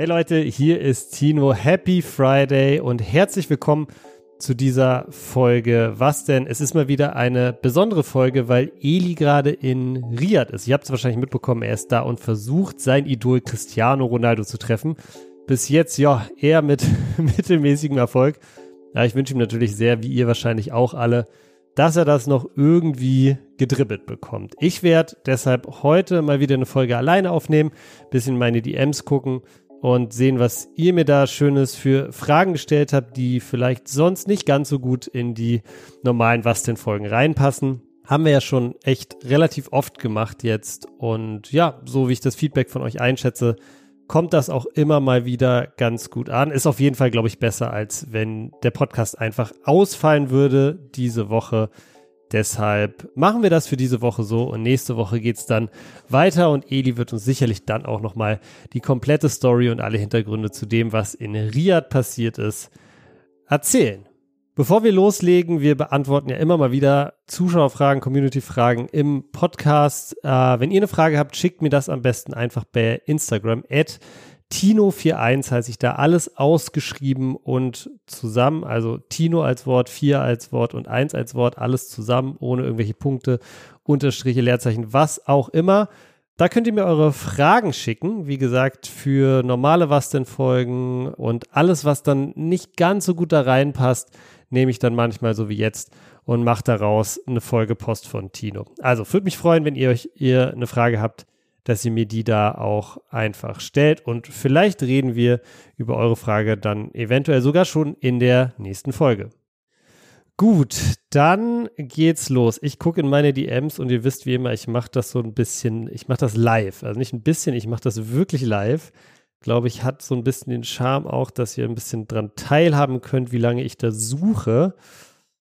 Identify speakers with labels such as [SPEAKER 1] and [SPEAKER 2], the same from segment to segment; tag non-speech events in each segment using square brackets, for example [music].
[SPEAKER 1] Hey Leute, hier ist Tino. Happy Friday und herzlich willkommen zu dieser Folge. Was denn? Es ist mal wieder eine besondere Folge, weil Eli gerade in Riyadh ist. Ihr habt es wahrscheinlich mitbekommen, er ist da und versucht, sein Idol Cristiano Ronaldo zu treffen. Bis jetzt, ja, eher mit [laughs] mittelmäßigem Erfolg. Ja, ich wünsche ihm natürlich sehr, wie ihr wahrscheinlich auch alle, dass er das noch irgendwie gedribbelt bekommt. Ich werde deshalb heute mal wieder eine Folge alleine aufnehmen, bisschen meine DMs gucken und sehen, was ihr mir da Schönes für Fragen gestellt habt, die vielleicht sonst nicht ganz so gut in die normalen Was denn Folgen reinpassen. Haben wir ja schon echt relativ oft gemacht jetzt und ja, so wie ich das Feedback von euch einschätze, kommt das auch immer mal wieder ganz gut an. Ist auf jeden Fall, glaube ich, besser, als wenn der Podcast einfach ausfallen würde diese Woche. Deshalb machen wir das für diese Woche so und nächste Woche geht's dann weiter und Eli wird uns sicherlich dann auch nochmal die komplette Story und alle Hintergründe zu dem, was in Riyadh passiert ist, erzählen. Bevor wir loslegen, wir beantworten ja immer mal wieder Zuschauerfragen, Community-Fragen im Podcast. Äh, wenn ihr eine Frage habt, schickt mir das am besten einfach bei Instagram at Tino41 heißt ich da alles ausgeschrieben und zusammen, also Tino als Wort, 4 als Wort und 1 als Wort, alles zusammen, ohne irgendwelche Punkte, Unterstriche, Leerzeichen, was auch immer. Da könnt ihr mir eure Fragen schicken. Wie gesagt, für normale Was denn Folgen und alles, was dann nicht ganz so gut da reinpasst, nehme ich dann manchmal so wie jetzt und mache daraus eine Folge Post von Tino. Also würde mich freuen, wenn ihr euch ihr eine Frage habt, dass ihr mir die da auch einfach stellt. Und vielleicht reden wir über eure Frage dann eventuell sogar schon in der nächsten Folge. Gut, dann geht's los. Ich gucke in meine DMs und ihr wisst wie immer, ich mache das so ein bisschen, ich mache das live. Also nicht ein bisschen, ich mache das wirklich live. Glaube ich, hat so ein bisschen den Charme auch, dass ihr ein bisschen dran teilhaben könnt, wie lange ich da suche.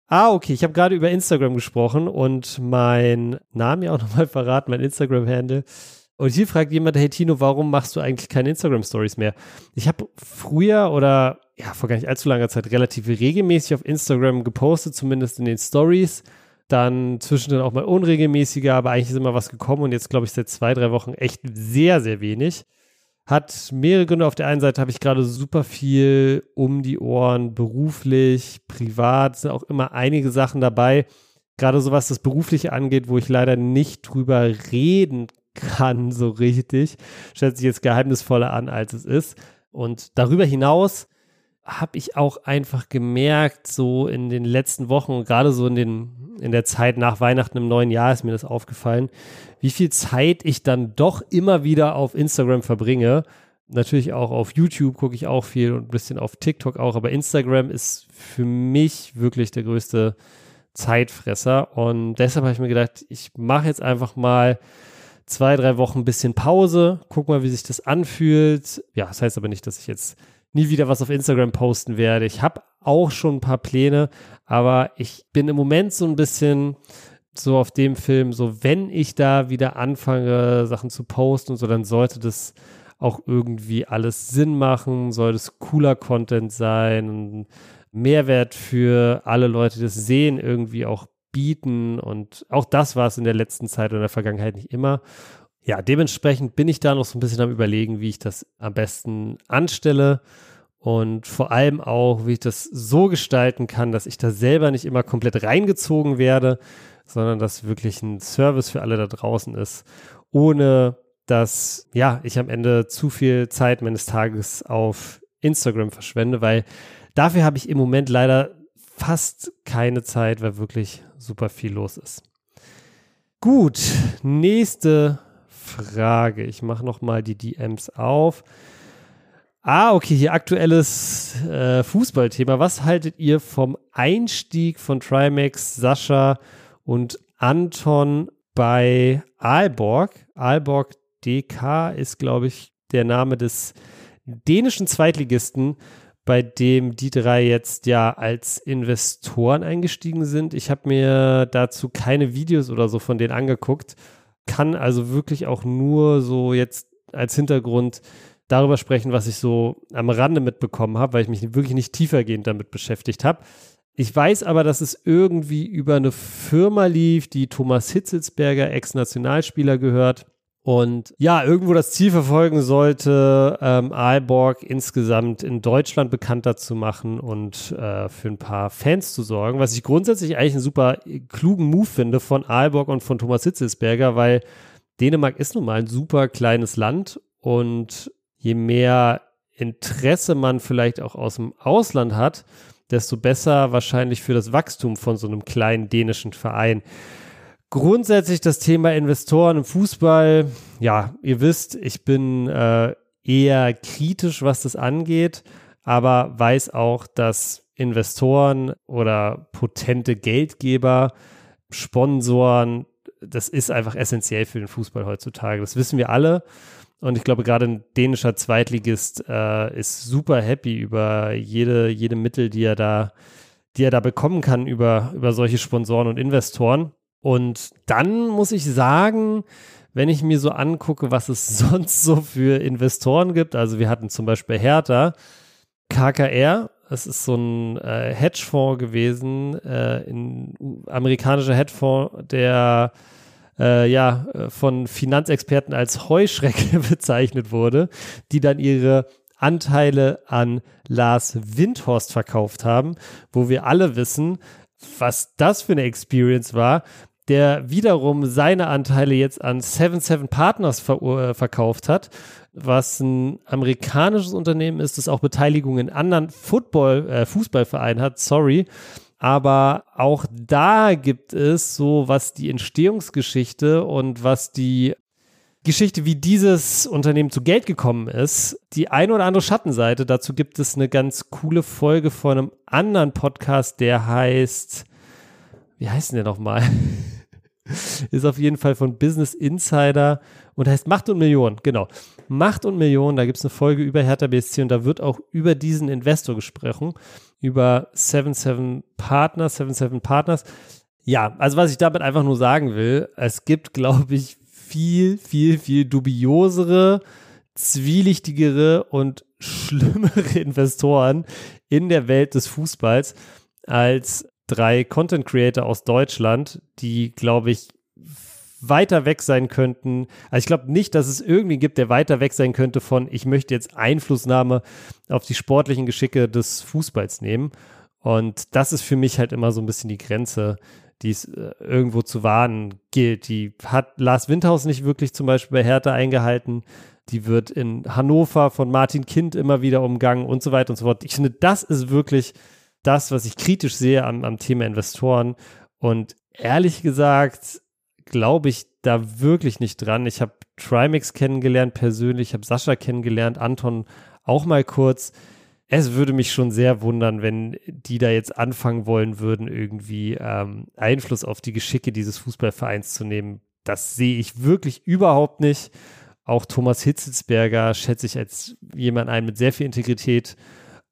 [SPEAKER 1] Ah, okay, ich habe gerade über Instagram gesprochen und mein Name ja auch nochmal verraten, mein Instagram-Handle und hier fragt jemand, hey Tino, warum machst du eigentlich keine Instagram-Stories mehr? Ich habe früher oder ja, vor gar nicht allzu langer Zeit relativ regelmäßig auf Instagram gepostet, zumindest in den Stories. Dann zwischendrin auch mal unregelmäßiger, aber eigentlich ist immer was gekommen und jetzt glaube ich seit zwei, drei Wochen echt sehr, sehr wenig. Hat mehrere Gründe. Auf der einen Seite habe ich gerade super viel um die Ohren, beruflich, privat, sind auch immer einige Sachen dabei. Gerade so was das Berufliche angeht, wo ich leider nicht drüber reden kann so richtig. Stellt sich jetzt geheimnisvoller an, als es ist. Und darüber hinaus habe ich auch einfach gemerkt, so in den letzten Wochen und gerade so in, den, in der Zeit nach Weihnachten im neuen Jahr ist mir das aufgefallen, wie viel Zeit ich dann doch immer wieder auf Instagram verbringe. Natürlich auch auf YouTube gucke ich auch viel und ein bisschen auf TikTok auch, aber Instagram ist für mich wirklich der größte Zeitfresser und deshalb habe ich mir gedacht, ich mache jetzt einfach mal zwei, drei Wochen ein bisschen Pause, guck mal, wie sich das anfühlt. Ja, das heißt aber nicht, dass ich jetzt nie wieder was auf Instagram posten werde. Ich habe auch schon ein paar Pläne, aber ich bin im Moment so ein bisschen so auf dem Film, so wenn ich da wieder anfange, Sachen zu posten und so, dann sollte das auch irgendwie alles Sinn machen, soll das cooler Content sein, Mehrwert für alle Leute, die das sehen, irgendwie auch bieten. Und auch das war es in der letzten Zeit oder in der Vergangenheit nicht immer. Ja, dementsprechend bin ich da noch so ein bisschen am Überlegen, wie ich das am besten anstelle und vor allem auch, wie ich das so gestalten kann, dass ich da selber nicht immer komplett reingezogen werde, sondern dass wirklich ein Service für alle da draußen ist, ohne dass ja, ich am Ende zu viel Zeit meines Tages auf Instagram verschwende, weil dafür habe ich im Moment leider fast keine Zeit, weil wirklich super viel los ist. Gut, nächste Frage. Ich mache noch mal die DMs auf. Ah, okay, hier aktuelles äh, Fußballthema. Was haltet ihr vom Einstieg von Trimax, Sascha und Anton bei Aalborg? Aalborg DK ist, glaube ich, der Name des dänischen Zweitligisten bei dem die drei jetzt ja als Investoren eingestiegen sind. Ich habe mir dazu keine Videos oder so von denen angeguckt, kann also wirklich auch nur so jetzt als Hintergrund darüber sprechen, was ich so am Rande mitbekommen habe, weil ich mich wirklich nicht tiefergehend damit beschäftigt habe. Ich weiß aber, dass es irgendwie über eine Firma lief, die Thomas Hitzelsberger, Ex-Nationalspieler gehört und ja, irgendwo das Ziel verfolgen sollte, ähm, Aalborg insgesamt in Deutschland bekannter zu machen und äh, für ein paar Fans zu sorgen, was ich grundsätzlich eigentlich einen super klugen Move finde von Aalborg und von Thomas Hitzelsberger, weil Dänemark ist nun mal ein super kleines Land und je mehr Interesse man vielleicht auch aus dem Ausland hat, desto besser wahrscheinlich für das Wachstum von so einem kleinen dänischen Verein. Grundsätzlich das Thema Investoren im Fußball. Ja, ihr wisst, ich bin äh, eher kritisch, was das angeht, aber weiß auch, dass Investoren oder potente Geldgeber, Sponsoren, das ist einfach essentiell für den Fußball heutzutage. Das wissen wir alle. Und ich glaube, gerade ein dänischer Zweitligist äh, ist super happy über jede, jede Mittel, die er da, die er da bekommen kann über, über solche Sponsoren und Investoren. Und dann muss ich sagen, wenn ich mir so angucke, was es [laughs] sonst so für Investoren gibt, also wir hatten zum Beispiel Hertha, KKR, das ist so ein äh, Hedgefonds gewesen, äh, ein amerikanischer Hedgefonds, der äh, ja von Finanzexperten als Heuschrecke [laughs] bezeichnet wurde, die dann ihre Anteile an Lars Windhorst verkauft haben, wo wir alle wissen, was das für eine Experience war, der wiederum seine Anteile jetzt an 77 Partners ver äh, verkauft hat, was ein amerikanisches Unternehmen ist, das auch Beteiligung in anderen Football, äh, Fußballvereinen hat, sorry. Aber auch da gibt es so, was die Entstehungsgeschichte und was die Geschichte, wie dieses Unternehmen zu Geld gekommen ist, die ein oder andere Schattenseite. Dazu gibt es eine ganz coole Folge von einem anderen Podcast, der heißt, wie heißt denn der nochmal? [laughs] ist auf jeden Fall von Business Insider und heißt Macht und Millionen, genau. Macht und Millionen, da gibt es eine Folge über Hertha BSC und da wird auch über diesen Investor gesprochen, über 77 Partners, 77 Partners. Ja, also was ich damit einfach nur sagen will, es gibt, glaube ich, viel, viel, viel dubiosere, zwielichtigere und schlimmere [laughs] Investoren in der Welt des Fußballs als drei Content Creator aus Deutschland, die, glaube ich, weiter weg sein könnten. Also ich glaube nicht, dass es irgendwie gibt, der weiter weg sein könnte von, ich möchte jetzt Einflussnahme auf die sportlichen Geschicke des Fußballs nehmen. Und das ist für mich halt immer so ein bisschen die Grenze, die es äh, irgendwo zu wahren gilt. Die hat Lars Windhaus nicht wirklich zum Beispiel bei Hertha eingehalten. Die wird in Hannover von Martin Kind immer wieder umgangen und so weiter und so fort. Ich finde, das ist wirklich das, was ich kritisch sehe am, am Thema Investoren. Und ehrlich gesagt, glaube ich da wirklich nicht dran. Ich habe Trimax kennengelernt persönlich, ich habe Sascha kennengelernt, Anton auch mal kurz. Es würde mich schon sehr wundern, wenn die da jetzt anfangen wollen würden, irgendwie ähm, Einfluss auf die Geschicke dieses Fußballvereins zu nehmen. Das sehe ich wirklich überhaupt nicht. Auch Thomas Hitzelsberger schätze ich als jemand ein mit sehr viel Integrität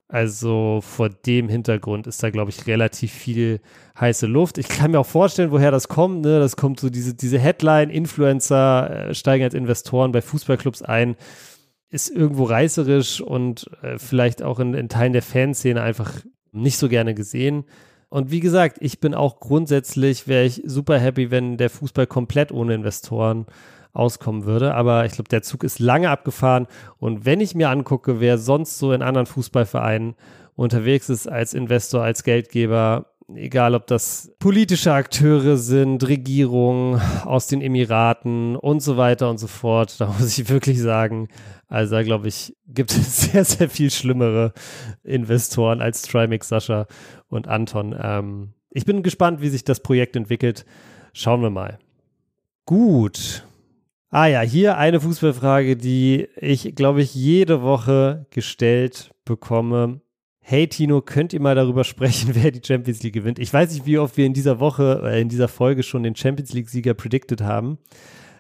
[SPEAKER 1] also vor dem Hintergrund ist da, glaube ich, relativ viel heiße Luft. Ich kann mir auch vorstellen, woher das kommt. Ne? Das kommt so diese, diese Headline, Influencer äh, steigen als Investoren bei Fußballclubs ein, ist irgendwo reißerisch und äh, vielleicht auch in, in Teilen der Fanszene einfach nicht so gerne gesehen. Und wie gesagt, ich bin auch grundsätzlich, wäre ich super happy, wenn der Fußball komplett ohne Investoren auskommen würde. Aber ich glaube, der Zug ist lange abgefahren. Und wenn ich mir angucke, wer sonst so in anderen Fußballvereinen unterwegs ist als Investor, als Geldgeber, egal ob das politische Akteure sind, Regierungen aus den Emiraten und so weiter und so fort, da [laughs] muss ich wirklich sagen, also da glaube ich, gibt es [laughs] sehr, sehr viel schlimmere Investoren als Trimix, Sascha und Anton. Ähm, ich bin gespannt, wie sich das Projekt entwickelt. Schauen wir mal. Gut, Ah ja, hier eine Fußballfrage, die ich, glaube ich, jede Woche gestellt bekomme. Hey Tino, könnt ihr mal darüber sprechen, [laughs] wer die Champions League gewinnt? Ich weiß nicht, wie oft wir in dieser Woche, äh, in dieser Folge schon den Champions League-Sieger predicted haben.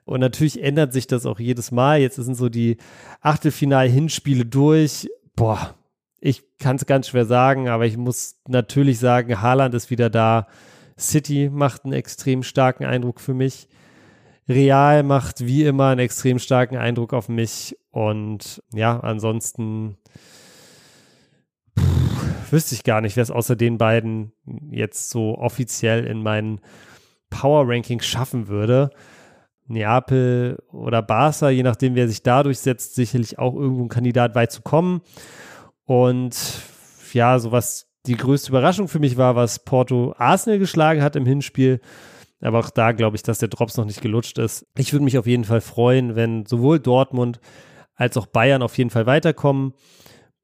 [SPEAKER 1] Und natürlich ändert sich das auch jedes Mal. Jetzt sind so die Achtelfinal-Hinspiele durch. Boah, ich kann es ganz schwer sagen, aber ich muss natürlich sagen, Haaland ist wieder da. City macht einen extrem starken Eindruck für mich. Real macht wie immer einen extrem starken Eindruck auf mich. Und ja, ansonsten wüsste ich gar nicht, wer es außer den beiden jetzt so offiziell in meinen Power Rankings schaffen würde. Neapel oder Barca, je nachdem, wer sich da durchsetzt, sicherlich auch irgendwo ein Kandidat weit zu kommen. Und ja, so was die größte Überraschung für mich war, was Porto Arsenal geschlagen hat im Hinspiel. Aber auch da glaube ich, dass der Drops noch nicht gelutscht ist. Ich würde mich auf jeden Fall freuen, wenn sowohl Dortmund als auch Bayern auf jeden Fall weiterkommen.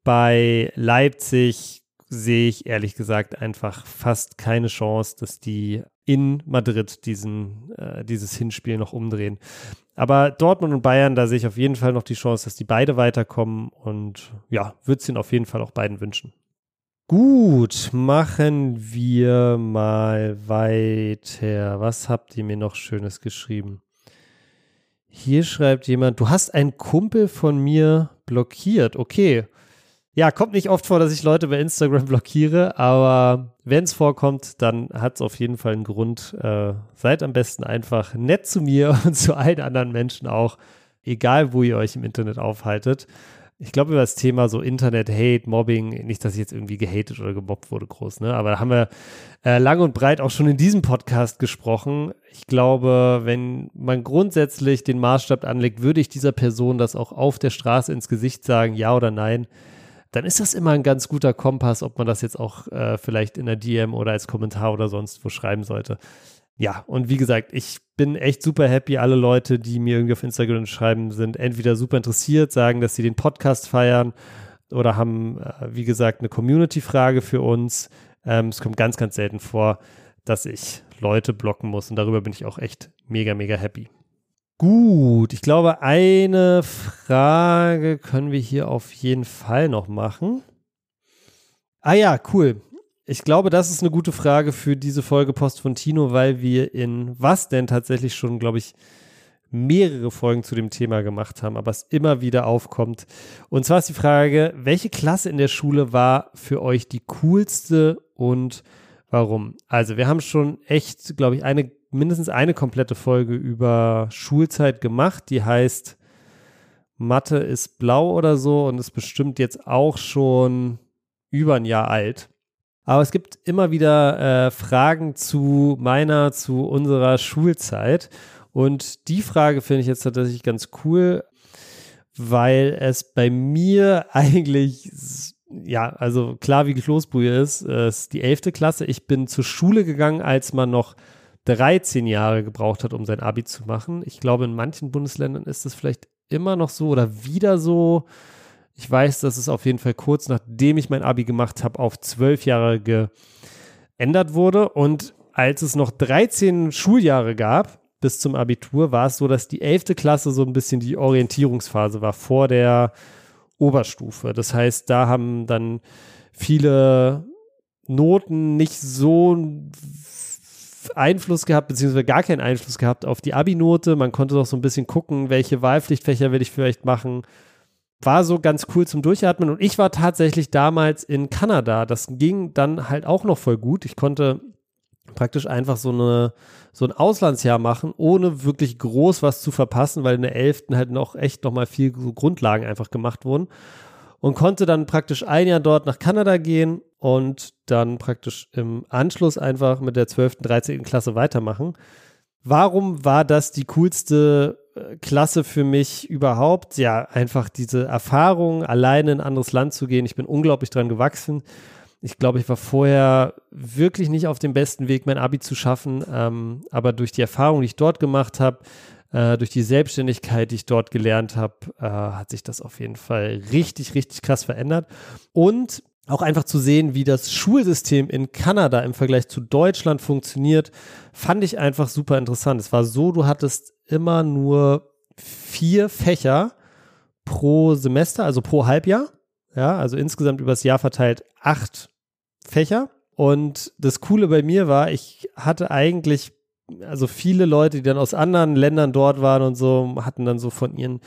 [SPEAKER 1] Bei Leipzig sehe ich ehrlich gesagt einfach fast keine Chance, dass die in Madrid diesen, äh, dieses Hinspiel noch umdrehen. Aber Dortmund und Bayern, da sehe ich auf jeden Fall noch die Chance, dass die beide weiterkommen und ja, würde es ihnen auf jeden Fall auch beiden wünschen. Gut, machen wir mal weiter. Was habt ihr mir noch Schönes geschrieben? Hier schreibt jemand, du hast einen Kumpel von mir blockiert. Okay. Ja, kommt nicht oft vor, dass ich Leute bei Instagram blockiere, aber wenn es vorkommt, dann hat es auf jeden Fall einen Grund. Äh, seid am besten einfach nett zu mir [laughs] und zu allen anderen Menschen auch, egal wo ihr euch im Internet aufhaltet. Ich glaube, über das Thema so Internet, Hate, Mobbing, nicht, dass ich jetzt irgendwie gehatet oder gemobbt wurde, groß, ne? Aber da haben wir äh, lang und breit auch schon in diesem Podcast gesprochen. Ich glaube, wenn man grundsätzlich den Maßstab anlegt, würde ich dieser Person das auch auf der Straße ins Gesicht sagen, ja oder nein dann ist das immer ein ganz guter Kompass, ob man das jetzt auch äh, vielleicht in der DM oder als Kommentar oder sonst wo schreiben sollte. Ja, und wie gesagt, ich bin echt super happy. Alle Leute, die mir irgendwie auf Instagram schreiben, sind entweder super interessiert, sagen, dass sie den Podcast feiern oder haben, äh, wie gesagt, eine Community-Frage für uns. Ähm, es kommt ganz, ganz selten vor, dass ich Leute blocken muss und darüber bin ich auch echt mega, mega happy. Gut, ich glaube, eine Frage können wir hier auf jeden Fall noch machen. Ah ja, cool. Ich glaube, das ist eine gute Frage für diese Folge Post von Tino, weil wir in was denn tatsächlich schon, glaube ich, mehrere Folgen zu dem Thema gemacht haben, aber es immer wieder aufkommt. Und zwar ist die Frage, welche Klasse in der Schule war für euch die coolste und warum? Also wir haben schon echt, glaube ich, eine mindestens eine komplette Folge über Schulzeit gemacht, die heißt Mathe ist blau oder so und ist bestimmt jetzt auch schon über ein Jahr alt. Aber es gibt immer wieder äh, Fragen zu meiner, zu unserer Schulzeit. Und die Frage finde ich jetzt tatsächlich ganz cool, weil es bei mir [laughs] eigentlich, ja, also klar wie Kloßbrühe ist, äh, ist die elfte Klasse. Ich bin zur Schule gegangen, als man noch 13 Jahre gebraucht hat, um sein Abi zu machen. Ich glaube, in manchen Bundesländern ist das vielleicht immer noch so oder wieder so. Ich weiß, dass es auf jeden Fall kurz nachdem ich mein Abi gemacht habe, auf zwölf Jahre geändert wurde. Und als es noch 13 Schuljahre gab, bis zum Abitur, war es so, dass die 11. Klasse so ein bisschen die Orientierungsphase war vor der Oberstufe. Das heißt, da haben dann viele Noten nicht so Einfluss gehabt, beziehungsweise gar keinen Einfluss gehabt auf die Abi-Note. Man konnte doch so ein bisschen gucken, welche Wahlpflichtfächer will ich vielleicht machen. War so ganz cool zum Durchatmen. Und ich war tatsächlich damals in Kanada. Das ging dann halt auch noch voll gut. Ich konnte praktisch einfach so eine so ein Auslandsjahr machen, ohne wirklich groß was zu verpassen, weil in der 11. halt noch echt noch mal viel Grundlagen einfach gemacht wurden und konnte dann praktisch ein Jahr dort nach Kanada gehen und dann praktisch im Anschluss einfach mit der 12., 13. Klasse weitermachen. Warum war das die coolste äh, Klasse für mich überhaupt? Ja, einfach diese Erfahrung, alleine in ein anderes Land zu gehen. Ich bin unglaublich dran gewachsen. Ich glaube, ich war vorher wirklich nicht auf dem besten Weg, mein Abi zu schaffen. Ähm, aber durch die Erfahrung, die ich dort gemacht habe, äh, durch die Selbstständigkeit, die ich dort gelernt habe, äh, hat sich das auf jeden Fall richtig, richtig krass verändert. Und auch einfach zu sehen, wie das Schulsystem in Kanada im Vergleich zu Deutschland funktioniert, fand ich einfach super interessant. Es war so, du hattest immer nur vier Fächer pro Semester, also pro Halbjahr. Ja, also insgesamt übers Jahr verteilt acht Fächer. Und das Coole bei mir war, ich hatte eigentlich, also viele Leute, die dann aus anderen Ländern dort waren und so, hatten dann so von ihren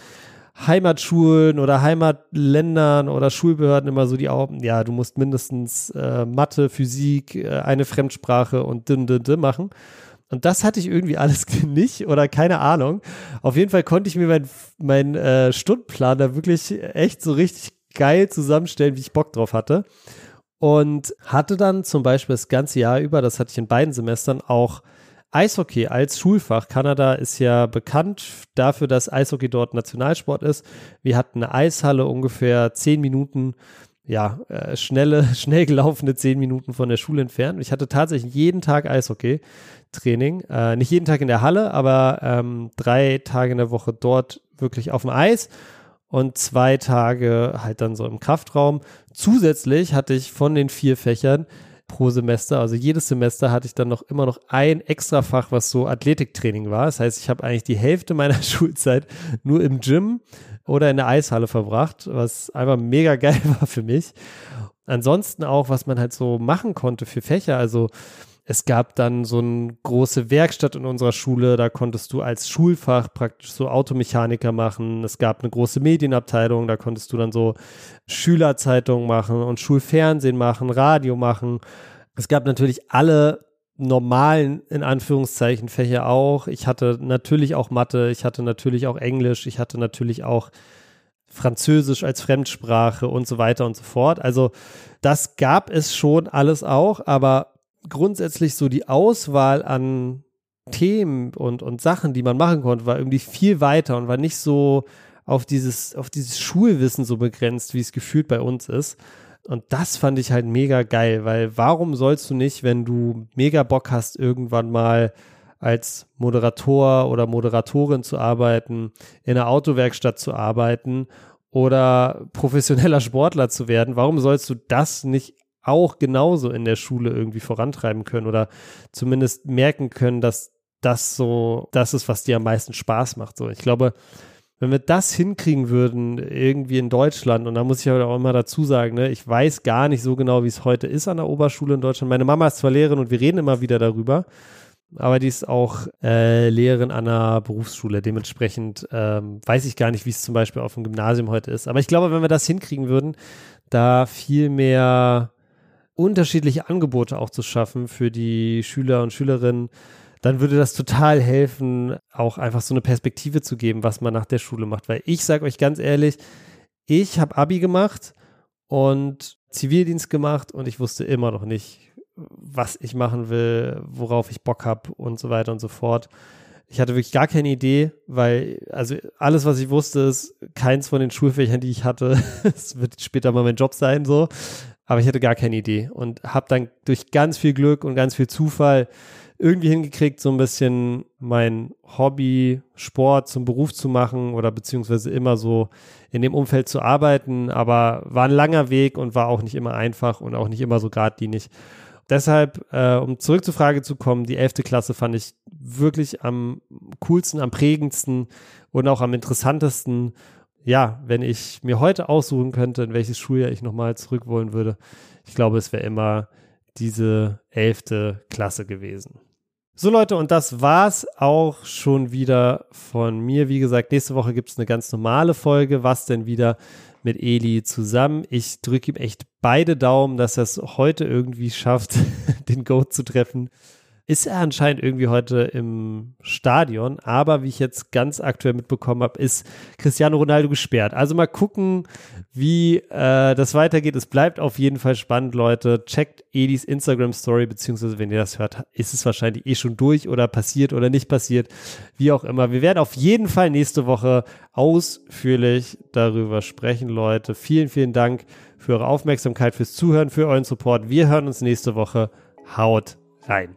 [SPEAKER 1] Heimatschulen oder Heimatländern oder Schulbehörden immer so die Augen, ja, du musst mindestens äh, Mathe, Physik, äh, eine Fremdsprache und dim, dim, dim machen. Und das hatte ich irgendwie alles [laughs] nicht oder keine Ahnung. Auf jeden Fall konnte ich mir meinen mein, äh, Stundenplan da wirklich echt so richtig geil zusammenstellen, wie ich Bock drauf hatte. Und hatte dann zum Beispiel das ganze Jahr über, das hatte ich in beiden Semestern, auch Eishockey als Schulfach. Kanada ist ja bekannt dafür, dass Eishockey dort Nationalsport ist. Wir hatten eine Eishalle ungefähr zehn Minuten, ja, äh, schnelle, [laughs] schnell gelaufene zehn Minuten von der Schule entfernt. Ich hatte tatsächlich jeden Tag Eishockey-Training. Äh, nicht jeden Tag in der Halle, aber ähm, drei Tage in der Woche dort wirklich auf dem Eis und zwei Tage halt dann so im Kraftraum. Zusätzlich hatte ich von den vier Fächern pro Semester. Also jedes Semester hatte ich dann noch immer noch ein Extrafach, was so Athletiktraining war. Das heißt, ich habe eigentlich die Hälfte meiner [laughs] Schulzeit nur im Gym oder in der Eishalle verbracht, was einfach mega geil [laughs] war für mich. Ansonsten auch, was man halt so machen konnte für Fächer. Also es gab dann so eine große Werkstatt in unserer Schule, da konntest du als Schulfach praktisch so Automechaniker machen. Es gab eine große Medienabteilung, da konntest du dann so Schülerzeitungen machen und Schulfernsehen machen, Radio machen. Es gab natürlich alle normalen, in Anführungszeichen, Fächer auch. Ich hatte natürlich auch Mathe, ich hatte natürlich auch Englisch, ich hatte natürlich auch Französisch als Fremdsprache und so weiter und so fort. Also das gab es schon alles auch, aber grundsätzlich so die Auswahl an Themen und, und Sachen, die man machen konnte, war irgendwie viel weiter und war nicht so auf dieses, auf dieses Schulwissen so begrenzt, wie es gefühlt bei uns ist. Und das fand ich halt mega geil, weil warum sollst du nicht, wenn du mega Bock hast, irgendwann mal als Moderator oder Moderatorin zu arbeiten, in einer Autowerkstatt zu arbeiten oder professioneller Sportler zu werden, warum sollst du das nicht auch genauso in der Schule irgendwie vorantreiben können oder zumindest merken können, dass das so das ist, was dir am meisten Spaß macht. So, ich glaube, wenn wir das hinkriegen würden, irgendwie in Deutschland, und da muss ich aber auch immer dazu sagen, ne, ich weiß gar nicht so genau, wie es heute ist an der Oberschule in Deutschland. Meine Mama ist zwar Lehrerin und wir reden immer wieder darüber, aber die ist auch äh, Lehrerin an einer Berufsschule. Dementsprechend ähm, weiß ich gar nicht, wie es zum Beispiel auf dem Gymnasium heute ist. Aber ich glaube, wenn wir das hinkriegen würden, da viel mehr unterschiedliche Angebote auch zu schaffen für die Schüler und Schülerinnen, dann würde das total helfen, auch einfach so eine Perspektive zu geben, was man nach der Schule macht. Weil ich sage euch ganz ehrlich, ich habe Abi gemacht und Zivildienst gemacht und ich wusste immer noch nicht, was ich machen will, worauf ich Bock habe und so weiter und so fort. Ich hatte wirklich gar keine Idee, weil, also alles, was ich wusste, ist, keins von den Schulfächern, die ich hatte, [laughs] es wird später mal mein Job sein, so aber ich hatte gar keine Idee und habe dann durch ganz viel Glück und ganz viel Zufall irgendwie hingekriegt, so ein bisschen mein Hobby, Sport zum Beruf zu machen oder beziehungsweise immer so in dem Umfeld zu arbeiten, aber war ein langer Weg und war auch nicht immer einfach und auch nicht immer so geradlinig. Deshalb, äh, um zurück zur Frage zu kommen, die 11. Klasse fand ich wirklich am coolsten, am prägendsten und auch am interessantesten ja, wenn ich mir heute aussuchen könnte, in welches Schuljahr ich nochmal zurück wollen würde, ich glaube, es wäre immer diese elfte Klasse gewesen. So Leute, und das war's auch schon wieder von mir. Wie gesagt, nächste Woche gibt's eine ganz normale Folge. Was denn wieder mit Eli zusammen? Ich drücke ihm echt beide Daumen, dass er es heute irgendwie schafft, [laughs] den Goat zu treffen ist er anscheinend irgendwie heute im Stadion. Aber wie ich jetzt ganz aktuell mitbekommen habe, ist Cristiano Ronaldo gesperrt. Also mal gucken, wie äh, das weitergeht. Es bleibt auf jeden Fall spannend, Leute. Checkt Edis Instagram Story, beziehungsweise wenn ihr das hört, ist es wahrscheinlich eh schon durch oder passiert oder nicht passiert. Wie auch immer. Wir werden auf jeden Fall nächste Woche ausführlich darüber sprechen, Leute. Vielen, vielen Dank für eure Aufmerksamkeit, fürs Zuhören, für euren Support. Wir hören uns nächste Woche. Haut rein.